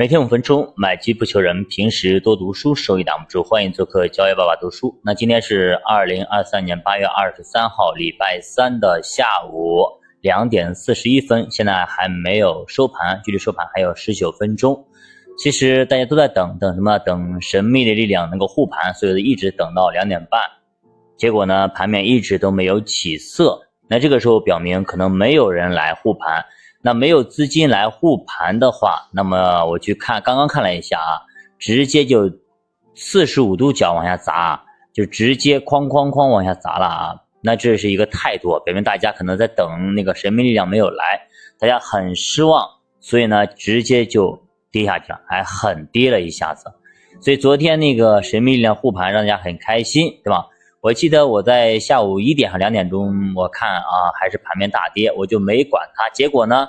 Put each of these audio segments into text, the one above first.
每天五分钟，买机不求人。平时多读书，收益挡不住。欢迎做客教业爸爸读书。那今天是二零二三年八月二十三号，礼拜三的下午两点四十一分，现在还没有收盘，距离收盘还有十九分钟。其实大家都在等等什么？等神秘的力量能够护盘，所以一直等到两点半，结果呢，盘面一直都没有起色。那这个时候表明可能没有人来护盘。那没有资金来护盘的话，那么我去看，刚刚看了一下啊，直接就四十五度角往下砸，就直接哐哐哐往下砸了啊。那这是一个态度，表明大家可能在等那个神秘力量没有来，大家很失望，所以呢，直接就跌下去了，还狠跌了一下子。所以昨天那个神秘力量护盘，让大家很开心，对吧？我记得我在下午一点和两点钟，我看啊还是盘面大跌，我就没管它。结果呢，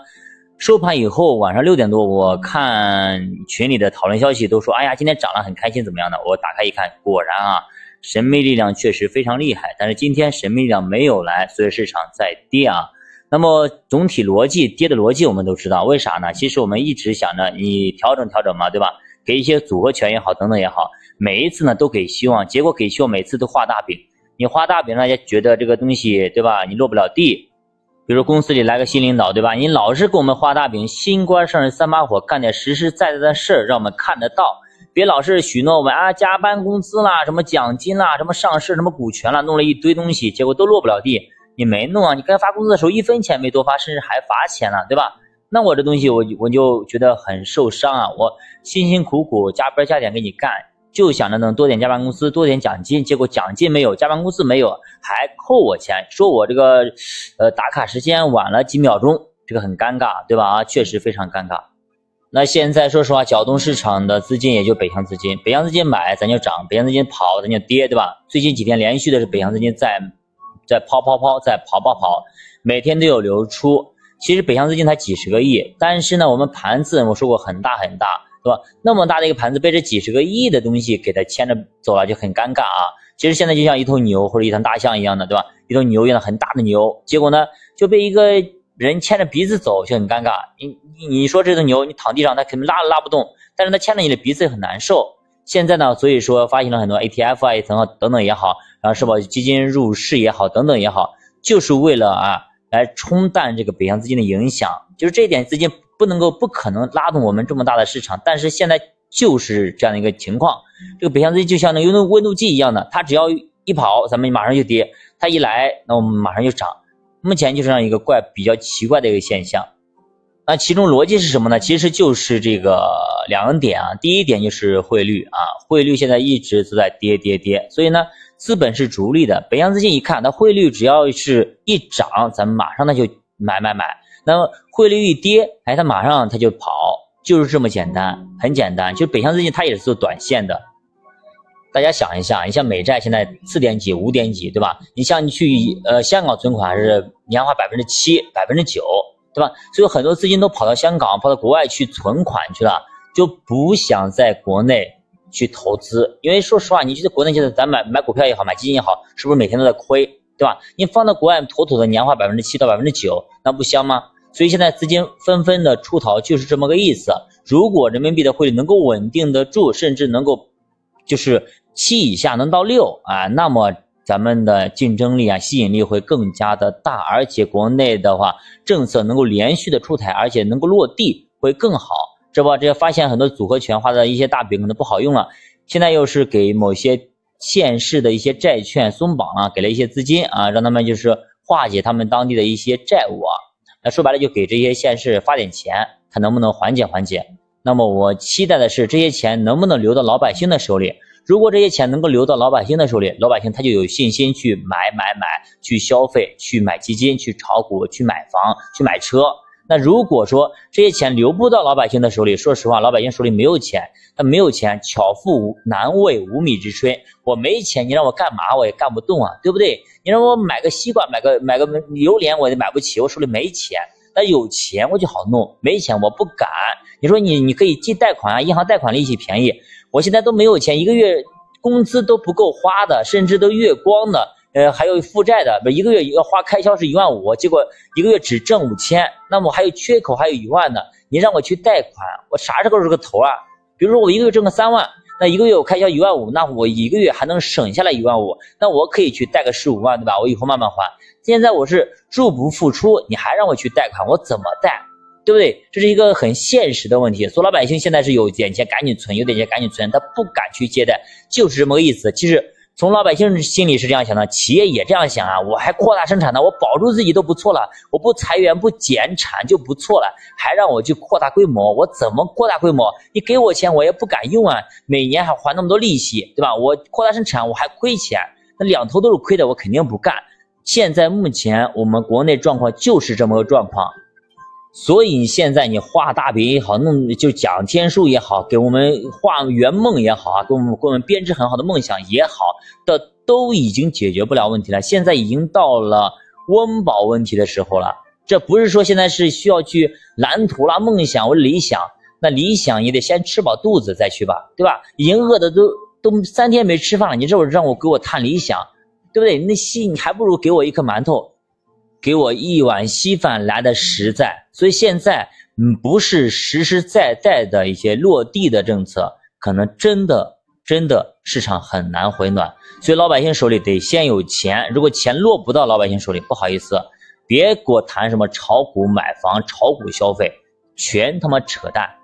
收盘以后晚上六点多，我看群里的讨论消息都说，哎呀，今天涨了，很开心，怎么样的？我打开一看，果然啊，神秘力量确实非常厉害。但是今天神秘力量没有来，所以市场在跌啊。那么总体逻辑跌的逻辑我们都知道，为啥呢？其实我们一直想着你调整调整嘛，对吧？给一些组合拳也好，等等也好。每一次呢都给希望，结果给希望每次都画大饼。你画大饼，大家觉得这个东西对吧？你落不了地。比如公司里来个新领导对吧？你老是给我们画大饼，新官上任三把火，干点实实在在的事儿，让我们看得到。别老是许诺我们啊，加班工资啦，什么奖金啦，什么上市什么股权啦，弄了一堆东西，结果都落不了地。你没弄啊？你该发工资的时候一分钱没多发，甚至还罚钱了，对吧？那我这东西我我就觉得很受伤啊！我辛辛苦苦加班加点给你干。就想着能多点加班工资，多点奖金，结果奖金没有，加班工资没有，还扣我钱，说我这个，呃，打卡时间晚了几秒钟，这个很尴尬，对吧？啊，确实非常尴尬。那现在说实话，搅动市场的资金也就北向资金，北向资金买咱就涨，北向资金跑咱就跌，对吧？最近几天连续的是北向资金在在抛抛抛，在跑跑跑，每天都有流出。其实北向资金才几十个亿，但是呢，我们盘子我说过很大很大。对吧？那么大的一个盘子被这几十个亿的东西给它牵着走了，就很尴尬啊。其实现在就像一头牛或者一头大象一样的，对吧？一头牛一样很大的牛，结果呢就被一个人牵着鼻子走，就很尴尬。你你说这头牛，你躺地上它肯定拉都拉不动，但是它牵着你的鼻子很难受。现在呢，所以说发行了很多 ATF 啊，一层啊等等也好，然后社保？基金入市也好，等等也好，就是为了啊来冲淡这个北向资金的影响，就是这一点资金。不能够不可能拉动我们这么大的市场，但是现在就是这样的一个情况。这个北向资金就像那温度温度计一样的，它只要一跑，咱们马上就跌；它一来，那我们马上就涨。目前就是这样一个怪比较奇怪的一个现象。那其中逻辑是什么呢？其实就是这个两点啊。第一点就是汇率啊，汇率现在一直都在跌跌跌，所以呢，资本是逐利的。北向资金一看，它汇率只要是一涨，咱们马上那就买买买。那么汇率一跌，哎，它马上它就跑，就是这么简单，很简单。就北向资金它也是做短线的。大家想一下，你像美债现在四点几、五点几，对吧？你像你去呃香港存款是年化百分之七、百分之九，对吧？所以很多资金都跑到香港、跑到国外去存款去了，就不想在国内去投资。因为说实话，你觉得国内现在咱买买股票也好，买基金也好，是不是每天都在亏？对吧？你放到国外妥妥的年化百分之七到百分之九，那不香吗？所以现在资金纷纷的出逃，就是这么个意思。如果人民币的汇率能够稳定得住，甚至能够就是七以下能到六啊，那么咱们的竞争力啊、吸引力会更加的大，而且国内的话政策能够连续的出台，而且能够落地会更好。这不，这发现很多组合拳画的一些大饼可能不好用了，现在又是给某些。县市的一些债券松绑了，给了一些资金啊，让他们就是化解他们当地的一些债务啊。那说白了，就给这些县市发点钱，看能不能缓解缓解。那么我期待的是，这些钱能不能流到老百姓的手里？如果这些钱能够流到老百姓的手里，老百姓他就有信心去买买买，去消费，去买基金，去炒股，去买房，去买车。那如果说这些钱流不到老百姓的手里，说实话，老百姓手里没有钱，他没有钱，巧妇难为无米之炊。我没钱，你让我干嘛我也干不动啊，对不对？你让我买个西瓜，买个买个榴莲，我也买不起，我手里没钱。那有钱我就好弄，没钱我不敢。你说你你可以借贷款啊，银行贷款利息便宜。我现在都没有钱，一个月工资都不够花的，甚至都月光的。呃，还有负债的，不一个月要花开销是一万五，结果一个月只挣五千，那么还有缺口还有一万呢，你让我去贷款，我啥时候是个头啊？比如说我一个月挣个三万，那一个月我开销一万五，那我一个月还能省下来一万五，那我可以去贷个十五万，对吧？我以后慢慢还。现在我是入不敷出，你还让我去贷款，我怎么贷？对不对？这是一个很现实的问题。所以老百姓现在是有点钱赶紧存，有点钱赶紧存，他不敢去借贷，就是这么个意思。其实从老百姓心里是这样想的，企业也这样想啊。我还扩大生产呢，我保住自己都不错了，我不裁员不减产就不错了，还让我去扩大规模，我怎么扩大规模？你给我钱我也不敢用啊，每年还还那么多利息，对吧？我扩大生产我还亏钱，那两头都是亏的，我肯定不干。现在目前我们国内状况就是这么个状况。所以你现在你画大饼也好，弄就讲天书也好，给我们画圆梦也好啊，给我们给我们编织很好的梦想也好的，都已经解决不了问题了。现在已经到了温饱问题的时候了。这不是说现在是需要去蓝图啦、梦想或理想，那理想也得先吃饱肚子再去吧，对吧？已经饿的都都三天没吃饭了，你这会让我给我谈理想，对不对？那心你还不如给我一颗馒头。给我一碗稀饭来的实在，所以现在嗯不是实实在在的一些落地的政策，可能真的真的市场很难回暖，所以老百姓手里得先有钱，如果钱落不到老百姓手里，不好意思，别给我谈什么炒股买房、炒股消费，全他妈扯淡。